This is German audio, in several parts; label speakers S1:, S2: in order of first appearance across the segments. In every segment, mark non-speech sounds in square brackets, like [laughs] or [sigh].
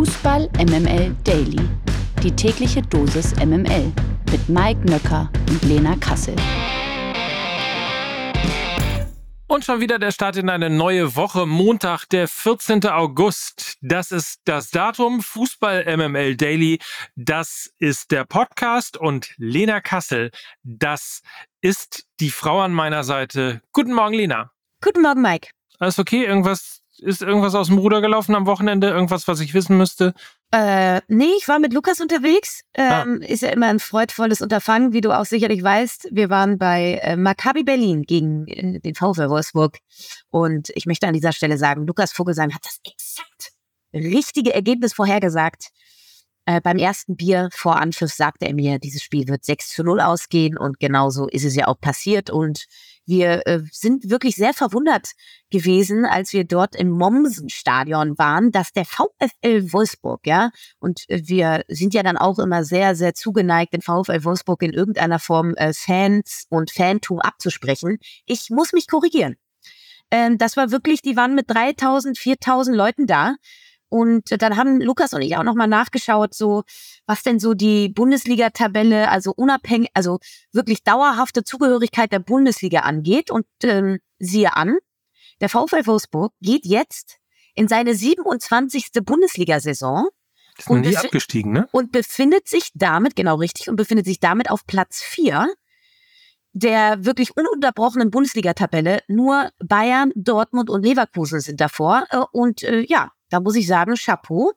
S1: Fußball MML Daily. Die tägliche Dosis MML mit Mike Nöcker und Lena Kassel.
S2: Und schon wieder der Start in eine neue Woche. Montag, der 14. August. Das ist das Datum. Fußball MML Daily. Das ist der Podcast. Und Lena Kassel, das ist die Frau an meiner Seite. Guten Morgen, Lena.
S3: Guten Morgen, Mike.
S2: Alles okay? Irgendwas ist irgendwas aus dem Ruder gelaufen am Wochenende? Irgendwas, was ich wissen müsste?
S3: Äh, nee, ich war mit Lukas unterwegs. Ähm, ah. Ist ja immer ein freudvolles Unterfangen, wie du auch sicherlich weißt. Wir waren bei äh, Maccabi Berlin gegen äh, den VfL Wolfsburg. Und ich möchte an dieser Stelle sagen, Lukas Vogelsang hat das exakt richtige Ergebnis vorhergesagt. Äh, beim ersten Bier vor Anschluss sagte er mir, dieses Spiel wird 6 zu 0 ausgehen. Und genauso ist es ja auch passiert. Und wir äh, sind wirklich sehr verwundert gewesen, als wir dort im Mommsen-Stadion waren, dass der VfL Wolfsburg, ja, und äh, wir sind ja dann auch immer sehr, sehr zugeneigt, den VfL Wolfsburg in irgendeiner Form äh, Fans und Fantum abzusprechen. Ich muss mich korrigieren. Ähm, das war wirklich, die waren mit 3000, 4000 Leuten da. Und dann haben Lukas und ich auch nochmal nachgeschaut, so was denn so die Bundesliga-Tabelle, also unabhängig, also wirklich dauerhafte Zugehörigkeit der Bundesliga angeht. Und ähm, siehe an, der VfL Wolfsburg geht jetzt in seine 27. Bundesliga-Saison.
S2: Ist noch nie abgestiegen, ne?
S3: Und befindet sich damit, genau richtig, und befindet sich damit auf Platz 4 der wirklich ununterbrochenen Bundesliga-Tabelle. Nur Bayern, Dortmund und Leverkusen sind davor. Äh, und äh, ja, da muss ich sagen, Chapeau.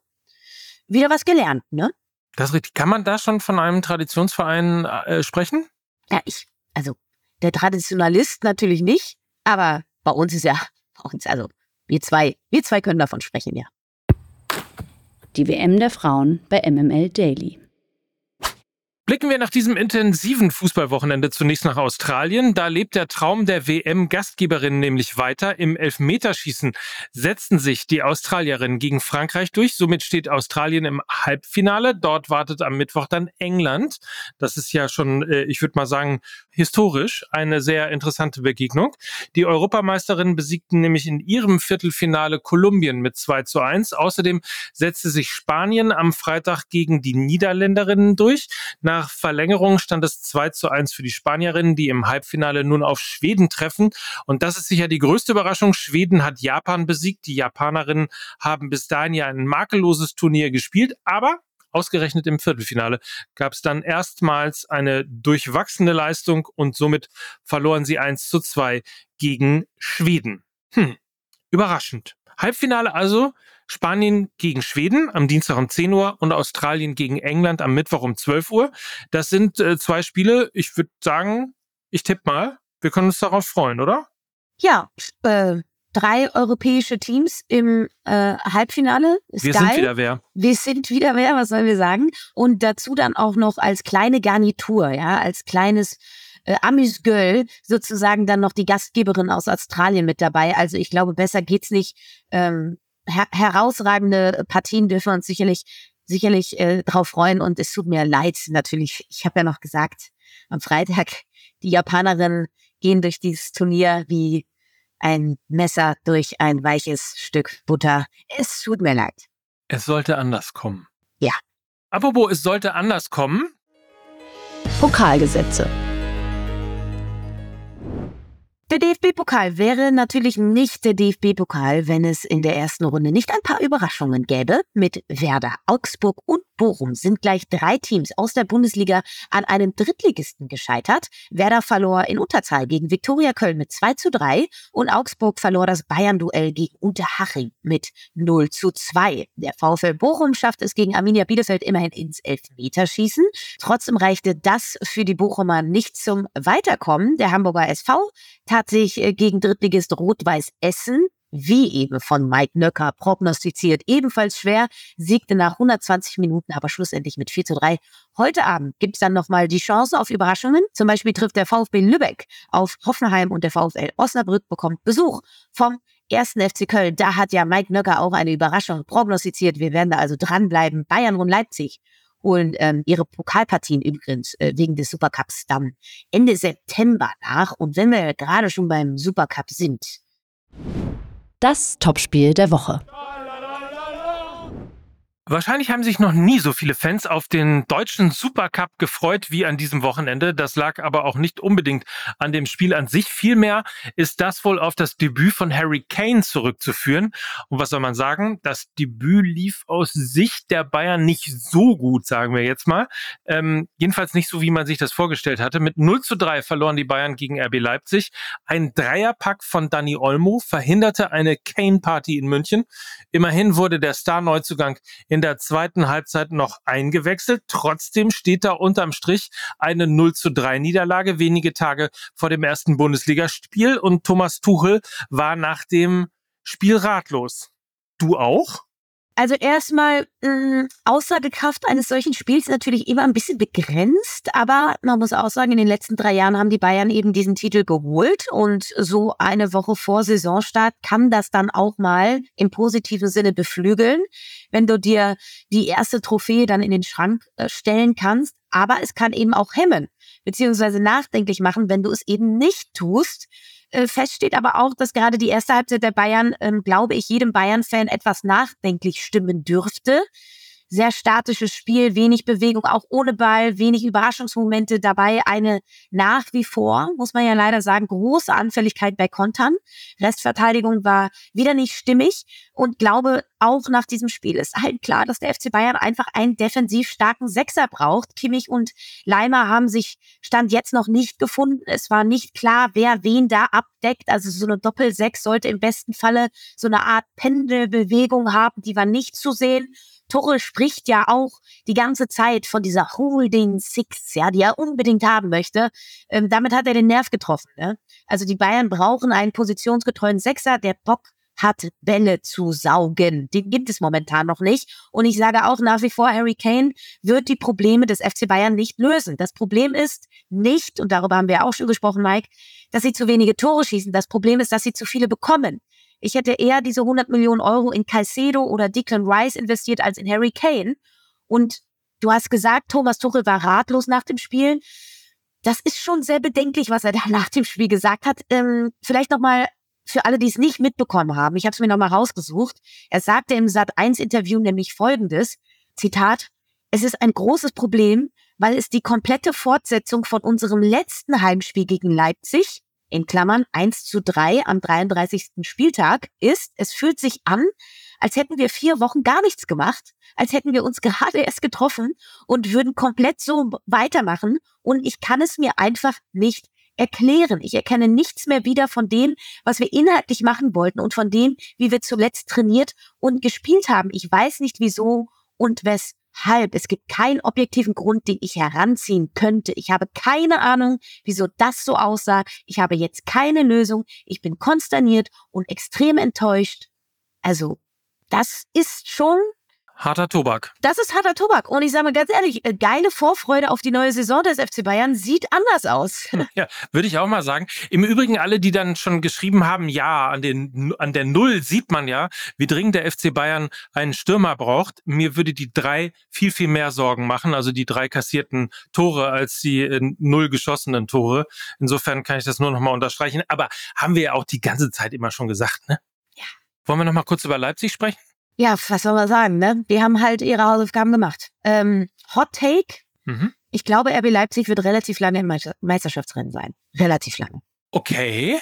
S3: Wieder was gelernt, ne?
S2: Das ist richtig. Kann man da schon von einem Traditionsverein äh, sprechen?
S3: Ja, ich, also der Traditionalist natürlich nicht, aber bei uns ist ja, [laughs] bei uns, also wir zwei, wir zwei können davon sprechen, ja.
S1: Die WM der Frauen bei MML Daily.
S2: Blicken wir nach diesem intensiven Fußballwochenende zunächst nach Australien. Da lebt der Traum der WM-Gastgeberin nämlich weiter. Im Elfmeterschießen setzten sich die Australierinnen gegen Frankreich durch. Somit steht Australien im Halbfinale. Dort wartet am Mittwoch dann England. Das ist ja schon, äh, ich würde mal sagen, historisch eine sehr interessante Begegnung. Die Europameisterinnen besiegten nämlich in ihrem Viertelfinale Kolumbien mit 2 zu 1. Außerdem setzte sich Spanien am Freitag gegen die Niederländerinnen durch. Nach Verlängerung stand es 2 zu 1 für die Spanierinnen, die im Halbfinale nun auf Schweden treffen. Und das ist sicher die größte Überraschung. Schweden hat Japan besiegt. Die Japanerinnen haben bis dahin ja ein makelloses Turnier gespielt, aber ausgerechnet im Viertelfinale gab es dann erstmals eine durchwachsene Leistung und somit verloren sie 1 zu 2 gegen Schweden. Hm, überraschend. Halbfinale also Spanien gegen Schweden am Dienstag um 10 Uhr und Australien gegen England am Mittwoch um 12 Uhr. Das sind äh, zwei Spiele. Ich würde sagen, ich tippe mal, wir können uns darauf freuen, oder?
S3: Ja, äh, drei europäische Teams im äh, Halbfinale.
S2: Ist wir geil. sind wieder wer.
S3: Wir sind wieder wer, was sollen wir sagen? Und dazu dann auch noch als kleine Garnitur, ja, als kleines äh, Amis Girl sozusagen dann noch die Gastgeberin aus Australien mit dabei. Also ich glaube, besser geht's nicht. Ähm, her herausragende Partien dürfen wir uns sicherlich sicherlich äh, drauf freuen und es tut mir leid natürlich. Ich habe ja noch gesagt, am Freitag die Japanerinnen gehen durch dieses Turnier wie ein Messer durch ein weiches Stück Butter. Es tut mir leid.
S2: Es sollte anders kommen.
S3: Ja.
S2: Apropos, es sollte anders kommen.
S1: Pokalgesetze.
S3: Der DFB-Pokal wäre natürlich nicht der DFB-Pokal, wenn es in der ersten Runde nicht ein paar Überraschungen gäbe. Mit Werder, Augsburg und Bochum sind gleich drei Teams aus der Bundesliga an einem Drittligisten gescheitert. Werder verlor in Unterzahl gegen Viktoria Köln mit 2 zu 3 und Augsburg verlor das Bayern-Duell gegen Unterhaching mit 0 zu 2. Der VfL Bochum schafft es gegen Arminia Bielefeld immerhin ins Elfmeterschießen. Trotzdem reichte das für die Bochumer nicht zum Weiterkommen. Der Hamburger SV tat sich äh, gegen Drittligist Rot-Weiß Essen wie eben von Mike Nöcker prognostiziert, ebenfalls schwer, siegte nach 120 Minuten aber schlussendlich mit 4 zu 3. Heute Abend gibt es dann nochmal die Chance auf Überraschungen. Zum Beispiel trifft der VfB Lübeck auf Hoffenheim und der VfL Osnabrück bekommt Besuch vom ersten FC Köln. Da hat ja Mike Nöcker auch eine Überraschung prognostiziert. Wir werden da also dranbleiben. Bayern und Leipzig holen ähm, ihre Pokalpartien übrigens äh, wegen des Supercups dann Ende September nach. Und wenn wir gerade schon beim Supercup sind,
S1: das Topspiel der Woche.
S2: Wahrscheinlich haben sich noch nie so viele Fans auf den deutschen Supercup gefreut wie an diesem Wochenende. Das lag aber auch nicht unbedingt an dem Spiel an sich. Vielmehr ist das wohl auf das Debüt von Harry Kane zurückzuführen. Und was soll man sagen? Das Debüt lief aus Sicht der Bayern nicht so gut, sagen wir jetzt mal. Ähm, jedenfalls nicht so, wie man sich das vorgestellt hatte. Mit 0 zu 3 verloren die Bayern gegen RB Leipzig. Ein Dreierpack von Dani Olmo verhinderte eine Kane-Party in München. Immerhin wurde der Star-Neuzugang in der zweiten Halbzeit noch eingewechselt. Trotzdem steht da unterm Strich eine 0 zu 3 Niederlage wenige Tage vor dem ersten Bundesligaspiel und Thomas Tuchel war nach dem Spiel ratlos. Du auch?
S3: Also erstmal, äh, Aussagekraft eines solchen Spiels natürlich immer ein bisschen begrenzt, aber man muss auch sagen, in den letzten drei Jahren haben die Bayern eben diesen Titel geholt und so eine Woche vor Saisonstart kann das dann auch mal im positiven Sinne beflügeln, wenn du dir die erste Trophäe dann in den Schrank äh, stellen kannst, aber es kann eben auch hemmen, beziehungsweise nachdenklich machen, wenn du es eben nicht tust, fest steht aber auch, dass gerade die erste Halbzeit der Bayern, ähm, glaube ich, jedem Bayern-Fan etwas nachdenklich stimmen dürfte sehr statisches Spiel, wenig Bewegung, auch ohne Ball, wenig Überraschungsmomente dabei. Eine nach wie vor, muss man ja leider sagen, große Anfälligkeit bei Kontern. Restverteidigung war wieder nicht stimmig und glaube, auch nach diesem Spiel ist halt klar, dass der FC Bayern einfach einen defensiv starken Sechser braucht. Kimmich und Leimer haben sich Stand jetzt noch nicht gefunden. Es war nicht klar, wer wen da abdeckt. Also so eine Doppel-Sechs sollte im besten Falle so eine Art Pendelbewegung haben, die war nicht zu sehen. Tuchel spricht ja auch die ganze Zeit von dieser Holding Six, ja, die er unbedingt haben möchte. Ähm, damit hat er den Nerv getroffen. Ne? Also die Bayern brauchen einen positionsgetreuen Sechser, der Bock hat, Bälle zu saugen. Den gibt es momentan noch nicht. Und ich sage auch nach wie vor, Harry Kane wird die Probleme des FC Bayern nicht lösen. Das Problem ist nicht, und darüber haben wir auch schon gesprochen, Mike, dass sie zu wenige Tore schießen. Das Problem ist, dass sie zu viele bekommen. Ich hätte eher diese 100 Millionen Euro in Caicedo oder Declan Rice investiert als in Harry Kane. Und du hast gesagt, Thomas Tuchel war ratlos nach dem Spiel. Das ist schon sehr bedenklich, was er da [laughs] nach dem Spiel gesagt hat. Ähm, vielleicht nochmal für alle, die es nicht mitbekommen haben. Ich habe es mir nochmal rausgesucht. Er sagte im Sat1-Interview nämlich Folgendes. Zitat. Es ist ein großes Problem, weil es die komplette Fortsetzung von unserem letzten Heimspiel gegen Leipzig in Klammern 1 zu 3 am 33. Spieltag ist, es fühlt sich an, als hätten wir vier Wochen gar nichts gemacht, als hätten wir uns [laughs] gerade erst getroffen und würden komplett so weitermachen. Und ich kann es mir einfach nicht erklären. Ich erkenne nichts mehr wieder von dem, was wir inhaltlich machen wollten und von dem, wie wir zuletzt trainiert und gespielt haben. Ich weiß nicht wieso und wes halb. Es gibt keinen objektiven Grund, den ich heranziehen könnte. Ich habe keine Ahnung, wieso das so aussah. Ich habe jetzt keine Lösung. Ich bin konsterniert und extrem enttäuscht. Also, das ist schon
S2: Harter Tobak.
S3: Das ist harter Tobak. Und ich sage mal ganz ehrlich, äh, geile Vorfreude auf die neue Saison des FC Bayern sieht anders aus. [laughs]
S2: Ja, würde ich auch mal sagen. Im Übrigen alle, die dann schon geschrieben haben, ja, an, den, an der Null sieht man ja, wie dringend der FC Bayern einen Stürmer braucht. Mir würde die drei viel, viel mehr Sorgen machen. Also die drei kassierten Tore als die äh, null geschossenen Tore. Insofern kann ich das nur noch mal unterstreichen. Aber haben wir ja auch die ganze Zeit immer schon gesagt, ne?
S3: Ja.
S2: Wollen wir noch mal kurz über Leipzig sprechen?
S3: Ja, was soll man sagen, ne? Die haben halt ihre Hausaufgaben gemacht. Ähm, Hot Take. Mhm. Ich glaube, RB Leipzig wird relativ lange im Meisterschaftsrennen sein. Relativ lange.
S2: Okay.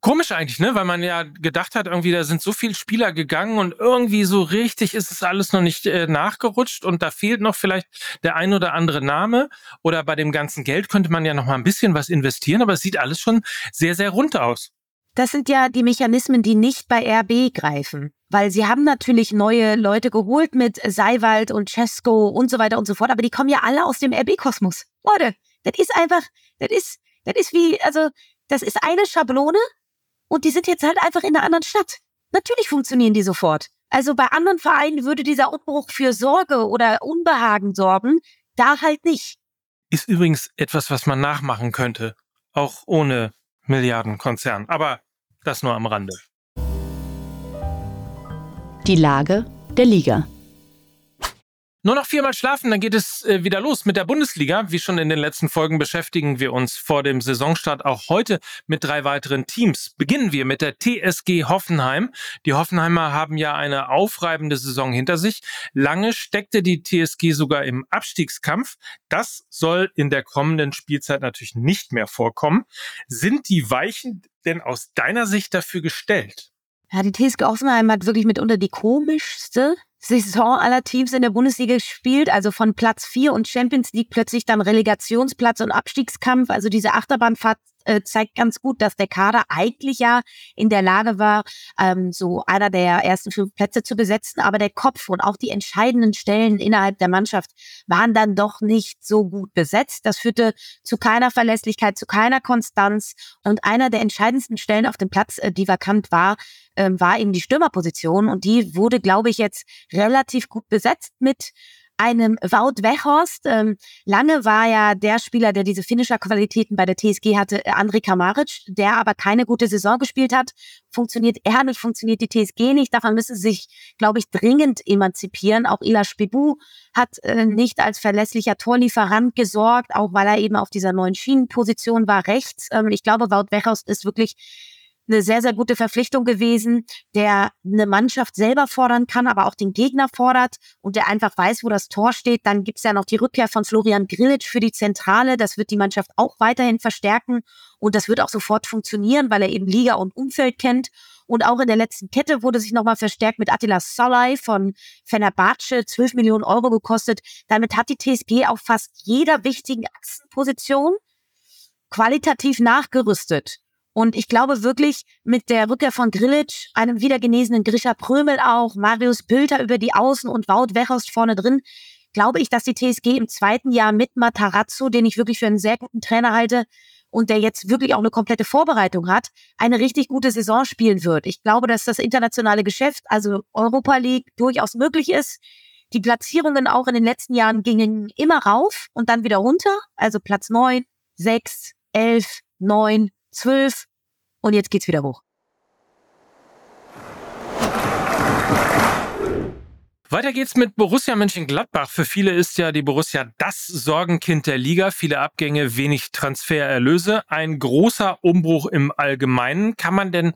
S2: Komisch eigentlich, ne? Weil man ja gedacht hat, irgendwie, da sind so viele Spieler gegangen und irgendwie so richtig ist es alles noch nicht äh, nachgerutscht und da fehlt noch vielleicht der ein oder andere Name oder bei dem ganzen Geld könnte man ja noch mal ein bisschen was investieren, aber es sieht alles schon sehr, sehr rund aus.
S3: Das sind ja die Mechanismen, die nicht bei RB greifen. Weil sie haben natürlich neue Leute geholt mit Seiwald und Cesco und so weiter und so fort, aber die kommen ja alle aus dem RB-Kosmos. Leute, das ist einfach, das ist, das ist wie, also, das ist eine Schablone und die sind jetzt halt einfach in einer anderen Stadt. Natürlich funktionieren die sofort. Also bei anderen Vereinen würde dieser Umbruch für Sorge oder Unbehagen sorgen, da halt nicht.
S2: Ist übrigens etwas, was man nachmachen könnte, auch ohne Milliardenkonzern. Aber das nur am Rande.
S1: Die Lage der Liga.
S2: Nur noch viermal schlafen, dann geht es äh, wieder los mit der Bundesliga. Wie schon in den letzten Folgen beschäftigen wir uns vor dem Saisonstart auch heute mit drei weiteren Teams. Beginnen wir mit der TSG Hoffenheim. Die Hoffenheimer haben ja eine aufreibende Saison hinter sich. Lange steckte die TSG sogar im Abstiegskampf. Das soll in der kommenden Spielzeit natürlich nicht mehr vorkommen. Sind die Weichen denn aus deiner Sicht dafür gestellt?
S3: Ja, die TSG Hoffenheim hat wirklich mitunter die komischste Saison aller Teams in der Bundesliga gespielt, also von Platz 4 und Champions League plötzlich dann Relegationsplatz und Abstiegskampf. Also diese Achterbahnfahrt äh, zeigt ganz gut, dass der Kader eigentlich ja in der Lage war, ähm, so einer der ersten fünf Plätze zu besetzen, aber der Kopf und auch die entscheidenden Stellen innerhalb der Mannschaft waren dann doch nicht so gut besetzt. Das führte zu keiner Verlässlichkeit, zu keiner Konstanz. Und einer der entscheidendsten Stellen auf dem Platz, äh, die vakant war, ähm, war eben die Stürmerposition. Und die wurde, glaube ich, jetzt relativ gut besetzt mit einem Wout Weghorst. Ähm, lange war ja der Spieler, der diese Finisher-Qualitäten bei der TSG hatte, äh, André Kamaric, der aber keine gute Saison gespielt hat. Funktioniert er nicht, funktioniert die TSG nicht. Davon müssen sie sich, glaube ich, dringend emanzipieren. Auch Ila Spibu hat äh, nicht als verlässlicher Torlieferant gesorgt, auch weil er eben auf dieser neuen Schienenposition war rechts. Ähm, ich glaube, Wout Weghorst ist wirklich eine sehr, sehr gute Verpflichtung gewesen, der eine Mannschaft selber fordern kann, aber auch den Gegner fordert und der einfach weiß, wo das Tor steht. Dann gibt's ja noch die Rückkehr von Florian Grillitsch für die Zentrale. Das wird die Mannschaft auch weiterhin verstärken und das wird auch sofort funktionieren, weil er eben Liga und Umfeld kennt. Und auch in der letzten Kette wurde sich nochmal verstärkt mit Attila Solai von Fenerbahce, 12 Millionen Euro gekostet. Damit hat die TSG auf fast jeder wichtigen Achsenposition qualitativ nachgerüstet. Und ich glaube wirklich, mit der Rückkehr von Grillitsch, einem wiedergenesenen Grisha Prömel auch, Marius Bülter über die Außen und Wout Wechost vorne drin, glaube ich, dass die TSG im zweiten Jahr mit Matarazzo, den ich wirklich für einen sehr guten Trainer halte und der jetzt wirklich auch eine komplette Vorbereitung hat, eine richtig gute Saison spielen wird. Ich glaube, dass das internationale Geschäft, also Europa League, durchaus möglich ist. Die Platzierungen auch in den letzten Jahren gingen immer rauf und dann wieder runter. Also Platz neun, sechs, elf, neun, zwölf und jetzt geht's wieder hoch.
S2: Weiter geht's mit Borussia Mönchengladbach. Für viele ist ja die Borussia das Sorgenkind der Liga. Viele Abgänge, wenig Transfererlöse. Ein großer Umbruch im Allgemeinen. Kann man denn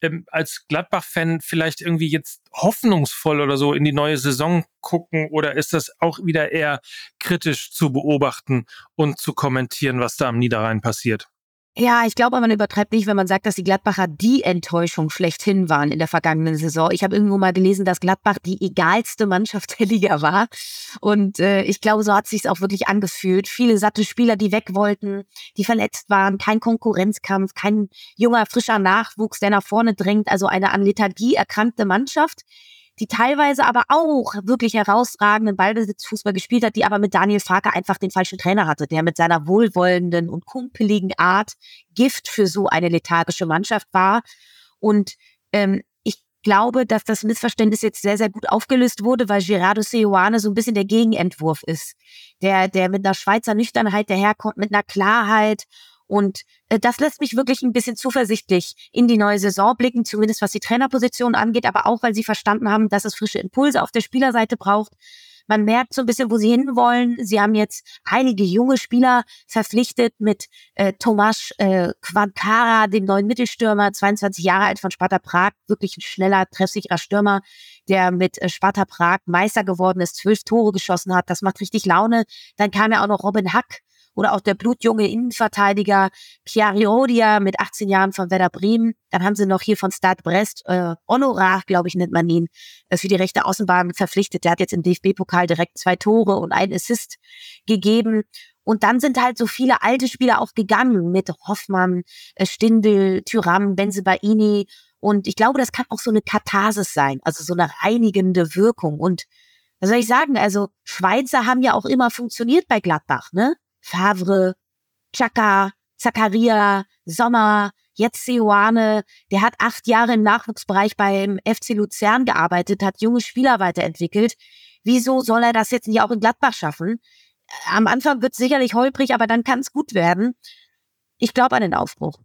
S2: ähm, als Gladbach-Fan vielleicht irgendwie jetzt hoffnungsvoll oder so in die neue Saison gucken? Oder ist das auch wieder eher kritisch zu beobachten und zu kommentieren, was da am Niederrhein passiert?
S3: Ja, ich glaube, man übertreibt nicht, wenn man sagt, dass die Gladbacher die Enttäuschung schlechthin waren in der vergangenen Saison. Ich habe irgendwo mal gelesen, dass Gladbach die egalste Mannschaft der Liga war. Und äh, ich glaube, so hat sich auch wirklich angefühlt. Viele satte Spieler, die weg wollten, die verletzt waren, kein Konkurrenzkampf, kein junger, frischer Nachwuchs, der nach vorne drängt. Also eine an Lethargie erkrankte Mannschaft die teilweise aber auch wirklich herausragenden Ballbesitzfußball gespielt hat, die aber mit Daniel Farke einfach den falschen Trainer hatte, der mit seiner wohlwollenden und kumpeligen Art Gift für so eine lethargische Mannschaft war. Und ähm, ich glaube, dass das Missverständnis jetzt sehr, sehr gut aufgelöst wurde, weil Gerardo Seoane so ein bisschen der Gegenentwurf ist. Der, der mit einer Schweizer Nüchternheit daherkommt, mit einer Klarheit und äh, das lässt mich wirklich ein bisschen zuversichtlich in die neue Saison blicken, zumindest was die Trainerposition angeht, aber auch, weil sie verstanden haben, dass es frische Impulse auf der Spielerseite braucht. Man merkt so ein bisschen, wo sie hinwollen. Sie haben jetzt einige junge Spieler verpflichtet mit äh, Tomasz äh, Quankara, dem neuen Mittelstürmer, 22 Jahre alt von Sparta Prag, wirklich ein schneller, treffsicherer Stürmer, der mit äh, Sparta Prag Meister geworden ist, zwölf Tore geschossen hat. Das macht richtig Laune. Dann kam ja auch noch Robin Hack oder auch der blutjunge Innenverteidiger Chiariodia mit 18 Jahren von Werder Bremen. Dann haben sie noch hier von Stade Brest, äh, Honorar, glaube ich, nennt man ihn, äh, für die rechte Außenbahn verpflichtet. Der hat jetzt im DFB-Pokal direkt zwei Tore und einen Assist gegeben. Und dann sind halt so viele alte Spieler auch gegangen mit Hoffmann, äh, Stindel, Tyram, Benzebaini. Und ich glaube, das kann auch so eine Katharsis sein, also so eine reinigende Wirkung. Und was soll ich sagen? Also Schweizer haben ja auch immer funktioniert bei Gladbach, ne? Favre, Chaka, Zakaria, Sommer, jetzt Seoane, der hat acht Jahre im Nachwuchsbereich beim FC Luzern gearbeitet, hat junge Spieler weiterentwickelt. Wieso soll er das jetzt nicht auch in Gladbach schaffen? Am Anfang wird es sicherlich holprig, aber dann kann es gut werden. Ich glaube an den Aufbruch.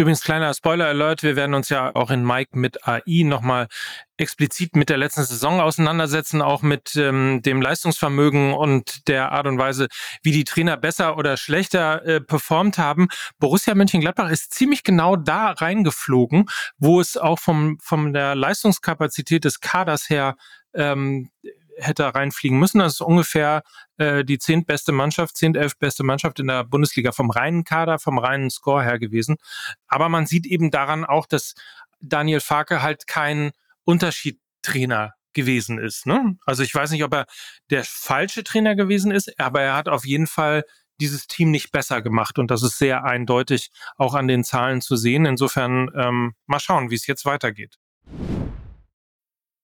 S2: Übrigens, kleiner Spoiler-Alert, wir werden uns ja auch in Mike mit AI nochmal explizit mit der letzten Saison auseinandersetzen, auch mit ähm, dem Leistungsvermögen und der Art und Weise, wie die Trainer besser oder schlechter äh, performt haben. Borussia Mönchengladbach ist ziemlich genau da reingeflogen, wo es auch vom, von der Leistungskapazität des Kaders her ähm, hätte reinfliegen müssen. Das ist ungefähr äh, die zehntbeste Mannschaft, zehnt, elf beste Mannschaft in der Bundesliga vom reinen Kader, vom reinen Score her gewesen. Aber man sieht eben daran auch, dass Daniel Farke halt kein Unterschiedtrainer gewesen ist. Ne? Also ich weiß nicht, ob er der falsche Trainer gewesen ist, aber er hat auf jeden Fall dieses Team nicht besser gemacht und das ist sehr eindeutig auch an den Zahlen zu sehen. Insofern ähm, mal schauen, wie es jetzt weitergeht.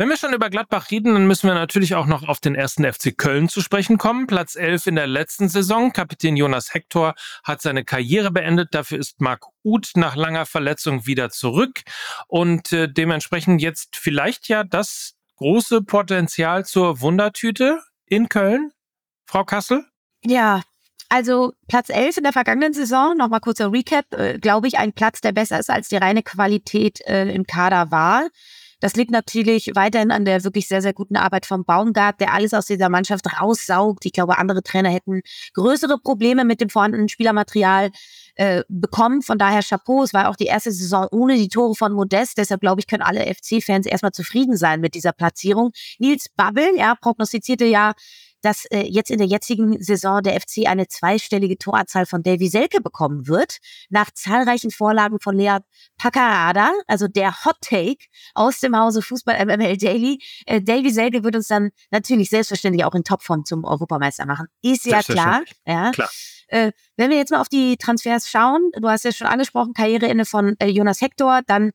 S2: Wenn wir schon über Gladbach reden, dann müssen wir natürlich auch noch auf den ersten FC Köln zu sprechen kommen. Platz 11 in der letzten Saison. Kapitän Jonas Hector hat seine Karriere beendet. Dafür ist Marc Uth nach langer Verletzung wieder zurück und äh, dementsprechend jetzt vielleicht ja das große Potenzial zur Wundertüte in Köln. Frau Kassel?
S3: Ja, also Platz 11 in der vergangenen Saison, nochmal kurzer Recap, äh, glaube ich, ein Platz, der besser ist, als die reine Qualität äh, im Kader war. Das liegt natürlich weiterhin an der wirklich sehr, sehr guten Arbeit vom Baumgart, der alles aus dieser Mannschaft raussaugt. Ich glaube, andere Trainer hätten größere Probleme mit dem vorhandenen Spielermaterial äh, bekommen. Von daher Chapeau. Es war auch die erste Saison ohne die Tore von Modest. Deshalb glaube ich, können alle FC-Fans erstmal zufrieden sein mit dieser Platzierung. Nils Babbel, ja, prognostizierte ja dass äh, jetzt in der jetzigen Saison der FC eine zweistellige Toranzahl von Davy Selke bekommen wird, nach zahlreichen Vorlagen von Lea Paccarada, also der Hot Take aus dem Hause Fußball MML Daily. Äh, Davy Selke wird uns dann natürlich selbstverständlich auch in Topform zum Europameister machen. Ist ja klar. Ja. klar. Äh, wenn wir jetzt mal auf die Transfers schauen, du hast ja schon angesprochen, Karriereende von äh, Jonas Hector, dann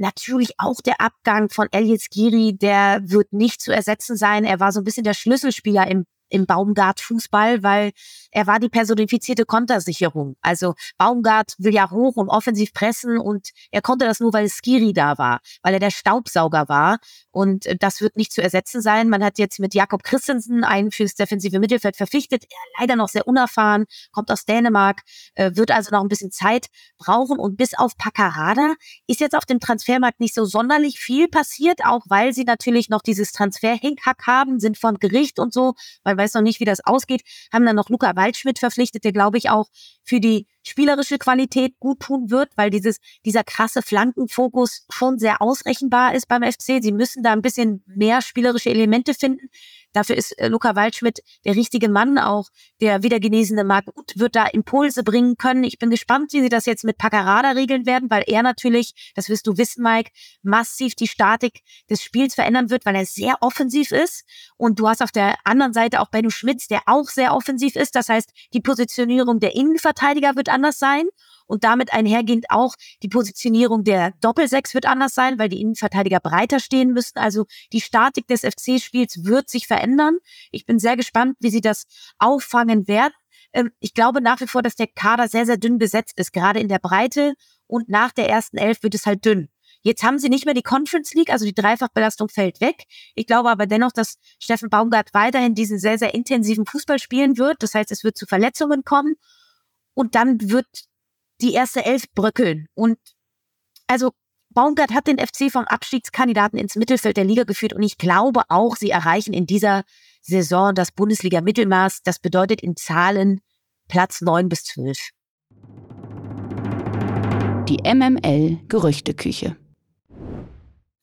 S3: Natürlich auch der Abgang von Elias Giri, der wird nicht zu ersetzen sein. Er war so ein bisschen der Schlüsselspieler im im Baumgart Fußball, weil er war die personifizierte Kontersicherung. Also Baumgart will ja hoch und offensiv pressen und er konnte das nur, weil Skiri da war, weil er der Staubsauger war und äh, das wird nicht zu ersetzen sein. Man hat jetzt mit Jakob Christensen einen fürs defensive Mittelfeld verpflichtet. Er leider noch sehr unerfahren, kommt aus Dänemark, äh, wird also noch ein bisschen Zeit brauchen und bis auf Paccarada ist jetzt auf dem Transfermarkt nicht so sonderlich viel passiert, auch weil sie natürlich noch dieses Transfer-Hinkhack haben, sind von Gericht und so, weil weiß noch nicht, wie das ausgeht, haben dann noch Luca Waldschmidt verpflichtet, der glaube ich auch für die spielerische Qualität gut tun wird, weil dieses, dieser krasse Flankenfokus schon sehr ausrechenbar ist beim FC. Sie müssen da ein bisschen mehr spielerische Elemente finden. Dafür ist äh, Luca Waldschmidt der richtige Mann, auch der wiedergenesene Marc Uth wird da Impulse bringen können. Ich bin gespannt, wie sie das jetzt mit Paccarada regeln werden, weil er natürlich, das wirst du wissen, Mike, massiv die Statik des Spiels verändern wird, weil er sehr offensiv ist. Und du hast auf der anderen Seite auch Benno Schmitz, der auch sehr offensiv ist. Das heißt, die Positionierung der Innenverteidiger wird anders sein und damit einhergehend auch die Positionierung der Doppelsechs wird anders sein, weil die Innenverteidiger breiter stehen müssen. Also die Statik des FC-Spiels wird sich verändern. Ich bin sehr gespannt, wie sie das auffangen werden. Ähm, ich glaube nach wie vor, dass der Kader sehr, sehr dünn besetzt ist, gerade in der Breite und nach der ersten Elf wird es halt dünn. Jetzt haben sie nicht mehr die Conference League, also die Dreifachbelastung fällt weg. Ich glaube aber dennoch, dass Steffen Baumgart weiterhin diesen sehr, sehr intensiven Fußball spielen wird. Das heißt, es wird zu Verletzungen kommen und dann wird die erste Elf bröckeln. Und also Baumgart hat den FC vom Abstiegskandidaten ins Mittelfeld der Liga geführt und ich glaube auch, sie erreichen in dieser Saison das Bundesliga-Mittelmaß. Das bedeutet in Zahlen Platz 9 bis 12.
S1: Die MML Gerüchteküche.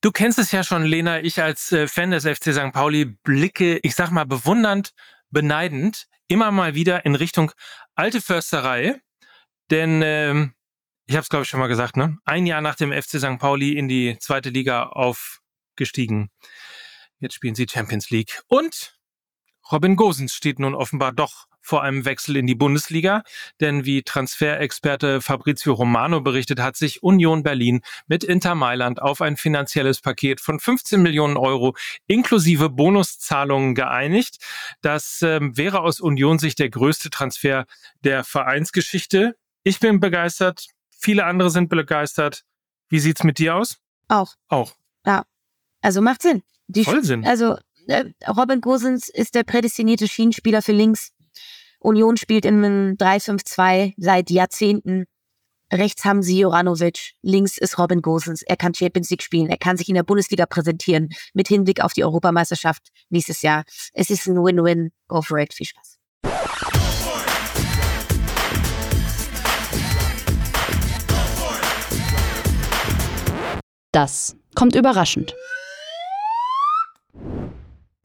S2: Du kennst es ja schon, Lena. Ich als äh, Fan des FC St. Pauli blicke, ich sag mal, bewundernd, beneidend, immer mal wieder in Richtung alte Försterei. Denn ähm, ich habe es, glaube ich, schon mal gesagt, ne? Ein Jahr nach dem FC St. Pauli in die zweite Liga aufgestiegen. Jetzt spielen sie Champions League. Und Robin Gosens steht nun offenbar doch vor einem Wechsel in die Bundesliga, denn wie Transferexperte Fabrizio Romano berichtet, hat sich Union Berlin mit Inter Mailand auf ein finanzielles Paket von 15 Millionen Euro inklusive Bonuszahlungen geeinigt. Das äh, wäre aus Union-Sicht der größte Transfer der Vereinsgeschichte. Ich bin begeistert, viele andere sind begeistert. Wie sieht's mit dir aus?
S3: Auch.
S2: Auch.
S3: Ja. Also macht Sinn.
S2: Die Voll Sinn.
S3: Also äh, Robin Gosens ist der prädestinierte Schienenspieler für links. Union spielt in einem 3-5-2 seit Jahrzehnten. Rechts haben sie Joranovic, links ist Robin Gosens. Er kann Champions League spielen, er kann sich in der Bundesliga präsentieren mit Hinblick auf die Europameisterschaft nächstes Jahr. Es ist ein Win-Win. Go for it. Viel Spaß.
S1: Das kommt überraschend.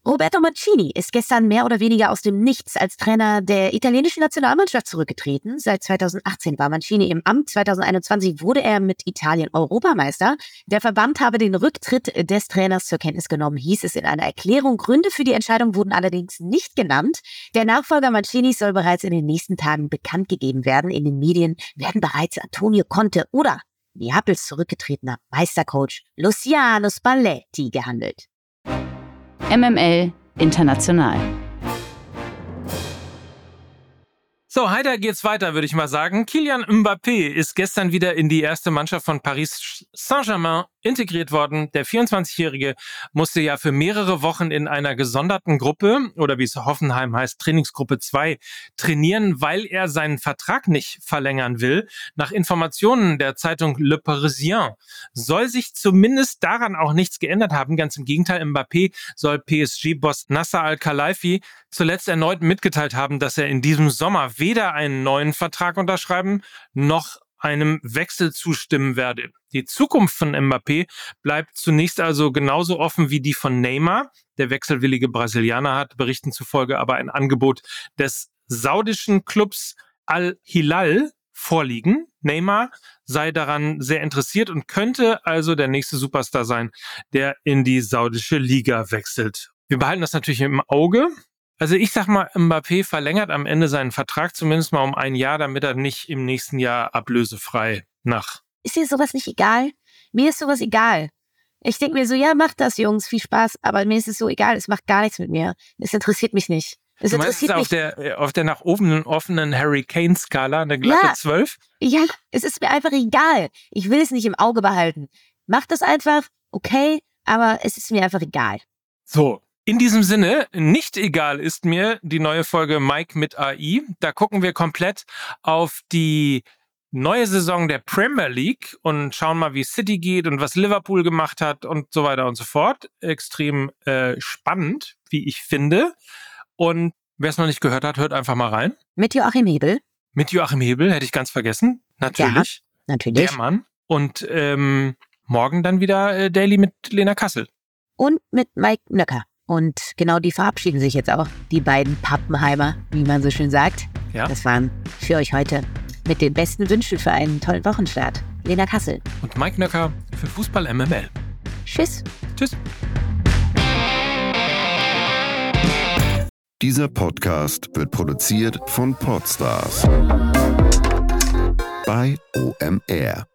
S3: Roberto Mancini ist gestern mehr oder weniger aus dem Nichts als Trainer der italienischen Nationalmannschaft zurückgetreten. Seit 2018 war Mancini im Amt. 2021 wurde er mit Italien Europameister. Der Verband habe den Rücktritt des Trainers zur Kenntnis genommen, hieß es in einer Erklärung. Gründe für die Entscheidung wurden allerdings nicht genannt. Der Nachfolger Mancinis soll bereits in den nächsten Tagen bekannt gegeben werden. In den Medien werden bereits Antonio Conte oder Neapels zurückgetretener Meistercoach Luciano Spalletti gehandelt.
S1: MML International.
S2: So, heiter geht's weiter, würde ich mal sagen. Kilian Mbappé ist gestern wieder in die erste Mannschaft von Paris Saint-Germain integriert worden. Der 24-Jährige musste ja für mehrere Wochen in einer gesonderten Gruppe oder wie es Hoffenheim heißt, Trainingsgruppe 2 trainieren, weil er seinen Vertrag nicht verlängern will. Nach Informationen der Zeitung Le Parisien soll sich zumindest daran auch nichts geändert haben. Ganz im Gegenteil, Mbappé soll PSG-Boss Nasser Al-Khelaifi zuletzt erneut mitgeteilt haben, dass er in diesem Sommer weder einen neuen Vertrag unterschreiben noch einem Wechsel zustimmen werde. Die Zukunft von Mbappé bleibt zunächst also genauso offen wie die von Neymar. Der wechselwillige Brasilianer hat Berichten zufolge aber ein Angebot des saudischen Clubs Al-Hilal vorliegen. Neymar sei daran sehr interessiert und könnte also der nächste Superstar sein, der in die saudische Liga wechselt. Wir behalten das natürlich im Auge. Also ich sag mal, Mbappé verlängert am Ende seinen Vertrag zumindest mal um ein Jahr, damit er nicht im nächsten Jahr ablösefrei nach.
S3: Ist dir sowas nicht egal? Mir ist sowas egal. Ich denke mir so, ja, macht das, Jungs, viel Spaß, aber mir ist es so egal, es macht gar nichts mit mir. Es interessiert mich nicht. Es
S2: du meinst, interessiert auf der, auf der nach oben offenen Harry Kane-Skala eine glatte ja, 12?
S3: Ja, es ist mir einfach egal. Ich will es nicht im Auge behalten. Macht das einfach, okay, aber es ist mir einfach egal.
S2: So, in diesem Sinne, nicht egal ist mir die neue Folge Mike mit AI. Da gucken wir komplett auf die neue Saison der Premier League und schauen mal, wie City geht und was Liverpool gemacht hat und so weiter und so fort. Extrem äh, spannend, wie ich finde. Und wer es noch nicht gehört hat, hört einfach mal rein.
S3: Mit Joachim Hebel.
S2: Mit Joachim Hebel, hätte ich ganz vergessen. Natürlich.
S3: Ja, natürlich.
S2: Der Mann. Und ähm, morgen dann wieder äh, Daily mit Lena Kassel.
S3: Und mit Mike Nöcker. Und genau die verabschieden sich jetzt auch, die beiden Pappenheimer, wie man so schön sagt. Ja. Das waren für euch heute mit den besten Wünschen für einen tollen Wochenstart. Lena Kassel.
S2: Und Mike Nöcker für Fußball MML.
S3: Tschüss.
S2: Tschüss.
S4: Dieser Podcast wird produziert von Podstars bei OMR.